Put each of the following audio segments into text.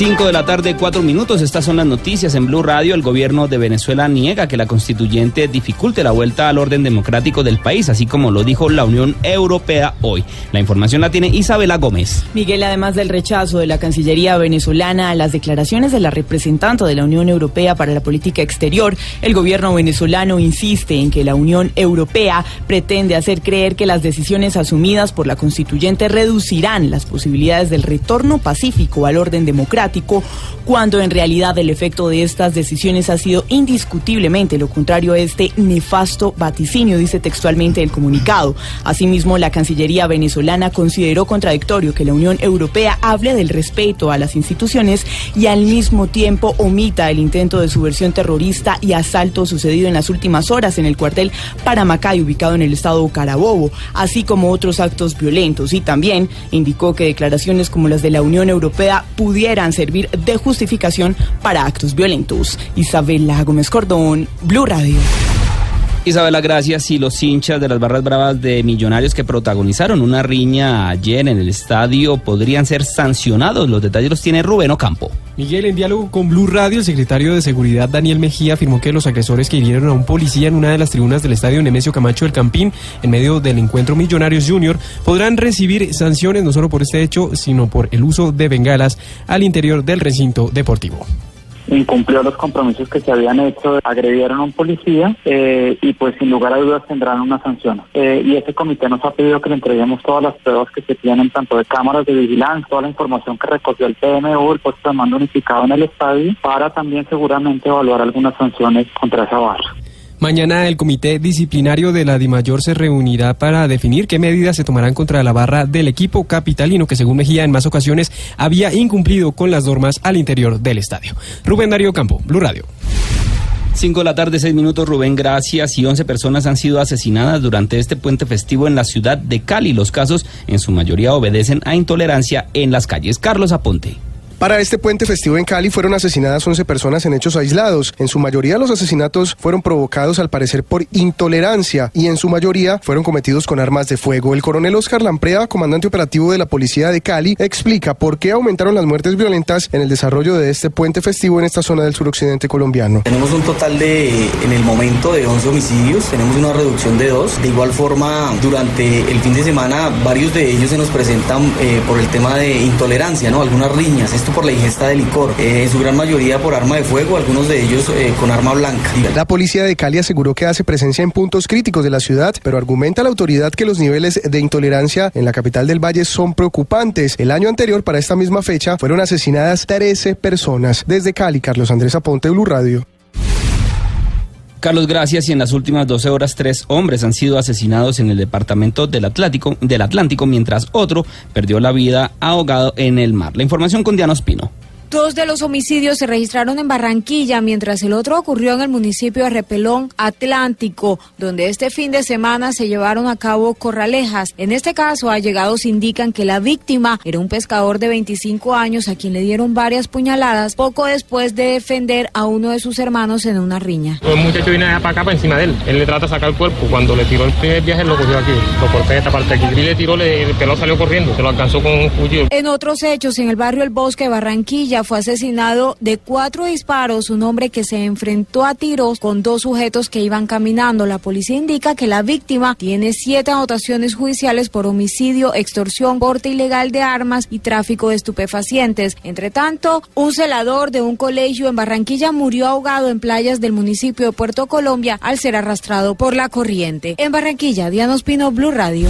5 de la tarde, 4 minutos. Estas son las noticias en Blue Radio. El gobierno de Venezuela niega que la constituyente dificulte la vuelta al orden democrático del país, así como lo dijo la Unión Europea hoy. La información la tiene Isabela Gómez. Miguel, además del rechazo de la Cancillería venezolana a las declaraciones de la representante de la Unión Europea para la política exterior, el gobierno venezolano insiste en que la Unión Europea pretende hacer creer que las decisiones asumidas por la constituyente reducirán las posibilidades del retorno pacífico al orden democrático cuando en realidad el efecto de estas decisiones ha sido indiscutiblemente lo contrario a este nefasto vaticinio, dice textualmente el comunicado. Asimismo, la Cancillería venezolana consideró contradictorio que la Unión Europea hable del respeto a las instituciones y al mismo tiempo omita el intento de subversión terrorista y asalto sucedido en las últimas horas en el cuartel Paramacay, ubicado en el estado Carabobo, así como otros actos violentos. Y también indicó que declaraciones como las de la Unión Europea pudieran ser servir de justificación para actos violentos. Isabela Gómez Cordón, Blue Radio. Isabela, gracias. Y los hinchas de las barras bravas de Millonarios que protagonizaron una riña ayer en el estadio podrían ser sancionados. Los detalles los tiene Rubén Ocampo. Miguel, en diálogo con Blue Radio, el secretario de Seguridad Daniel Mejía afirmó que los agresores que hirieron a un policía en una de las tribunas del estadio Nemesio Camacho del Campín, en medio del encuentro Millonarios Junior, podrán recibir sanciones no solo por este hecho, sino por el uso de bengalas al interior del recinto deportivo incumplió los compromisos que se habían hecho, agredieron a un policía eh, y pues sin lugar a dudas tendrán una sanción. Eh, y ese comité nos ha pedido que le entreguemos todas las pruebas que se tienen, tanto de cámaras de vigilancia, toda la información que recogió el PMU, el puesto de mando unificado en el estadio, para también seguramente evaluar algunas sanciones contra esa barra. Mañana el Comité Disciplinario de la DIMAYOR se reunirá para definir qué medidas se tomarán contra la barra del equipo capitalino que según Mejía en más ocasiones había incumplido con las normas al interior del estadio. Rubén Darío Campo, Blue Radio. 5 de la tarde, 6 minutos, Rubén, gracias. Y 11 personas han sido asesinadas durante este puente festivo en la ciudad de Cali. Los casos, en su mayoría, obedecen a intolerancia en las calles. Carlos Aponte. Para este puente festivo en Cali fueron asesinadas 11 personas en hechos aislados. En su mayoría los asesinatos fueron provocados al parecer por intolerancia y en su mayoría fueron cometidos con armas de fuego. El coronel Oscar Lamprea, comandante operativo de la policía de Cali, explica por qué aumentaron las muertes violentas en el desarrollo de este puente festivo en esta zona del suroccidente colombiano. Tenemos un total de, en el momento, de 11 homicidios, tenemos una reducción de dos. De igual forma, durante el fin de semana, varios de ellos se nos presentan eh, por el tema de intolerancia, ¿no? Algunas riñas. Por la ingesta de licor, eh, en su gran mayoría por arma de fuego, algunos de ellos eh, con arma blanca. La policía de Cali aseguró que hace presencia en puntos críticos de la ciudad, pero argumenta la autoridad que los niveles de intolerancia en la capital del Valle son preocupantes. El año anterior, para esta misma fecha, fueron asesinadas 13 personas. Desde Cali, Carlos Andrés Aponte, Blue Radio. Carlos, gracias. Y en las últimas 12 horas, tres hombres han sido asesinados en el departamento del Atlántico, del Atlántico mientras otro perdió la vida ahogado en el mar. La información con Diana Espino. Dos de los homicidios se registraron en Barranquilla, mientras el otro ocurrió en el municipio de Repelón Atlántico, donde este fin de semana se llevaron a cabo corralejas. En este caso, allegados indican que la víctima era un pescador de 25 años a quien le dieron varias puñaladas poco después de defender a uno de sus hermanos en una riña. El muchacho viene para acá, para encima de él. Él le trata de sacar el cuerpo. Cuando le tiró el primer viaje, lo cogió aquí, lo corté esta parte aquí. Y le tiró, el pelo salió corriendo, se lo alcanzó con un cuchillo. En otros hechos, en el barrio El Bosque de Barranquilla, fue asesinado de cuatro disparos un hombre que se enfrentó a tiros con dos sujetos que iban caminando. La policía indica que la víctima tiene siete anotaciones judiciales por homicidio, extorsión, porte ilegal de armas y tráfico de estupefacientes. Entre tanto, un celador de un colegio en Barranquilla murió ahogado en playas del municipio de Puerto Colombia al ser arrastrado por la corriente. En Barranquilla, Diana Ospino, Blue Radio.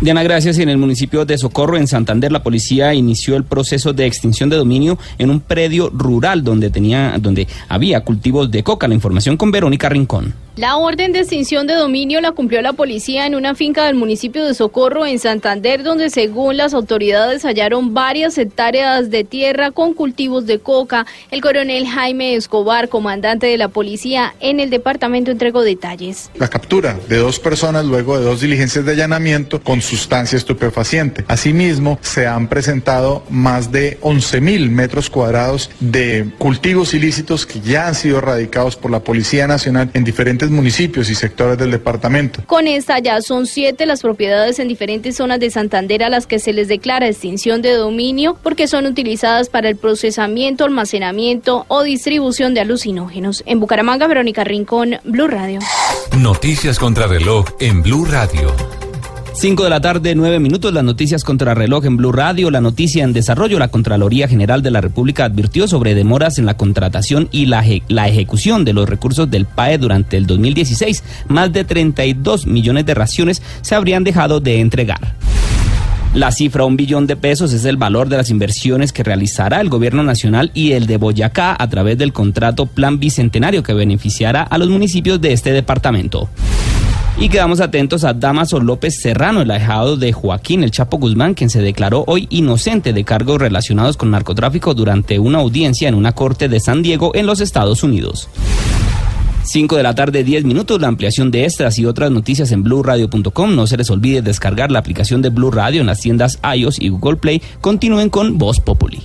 Diana, gracias. En el municipio de Socorro, en Santander, la policía inició el proceso de extinción de dominio en un predio rural donde, tenía, donde había cultivos de coca. La información con Verónica Rincón. La orden de extinción de dominio la cumplió la policía en una finca del municipio de Socorro en Santander, donde según las autoridades hallaron varias hectáreas de tierra con cultivos de coca. El coronel Jaime Escobar, comandante de la policía en el departamento, entregó detalles. La captura de dos personas luego de dos diligencias de allanamiento con sustancia estupefaciente. Asimismo, se han presentado más de 11 mil metros cuadrados de cultivos ilícitos que ya han sido erradicados por la Policía Nacional en diferentes municipios y sectores del departamento. Con esta ya son siete las propiedades en diferentes zonas de Santander a las que se les declara extinción de dominio porque son utilizadas para el procesamiento, almacenamiento o distribución de alucinógenos. En Bucaramanga, Verónica Rincón, Blue Radio. Noticias contra reloj en Blue Radio. 5 de la tarde, 9 minutos, las noticias contra reloj en Blue Radio, la noticia en desarrollo. La Contraloría General de la República advirtió sobre demoras en la contratación y la, la ejecución de los recursos del PAE durante el 2016. Más de 32 millones de raciones se habrían dejado de entregar. La cifra, un billón de pesos, es el valor de las inversiones que realizará el gobierno nacional y el de Boyacá a través del contrato Plan Bicentenario que beneficiará a los municipios de este departamento. Y quedamos atentos a Damaso López Serrano, el ahijado de Joaquín El Chapo Guzmán, quien se declaró hoy inocente de cargos relacionados con narcotráfico durante una audiencia en una corte de San Diego en los Estados Unidos. 5 de la tarde, 10 minutos. La ampliación de estas y otras noticias en blurradio.com. No se les olvide descargar la aplicación de Blue Radio en las tiendas iOS y Google Play. Continúen con Voz Populi.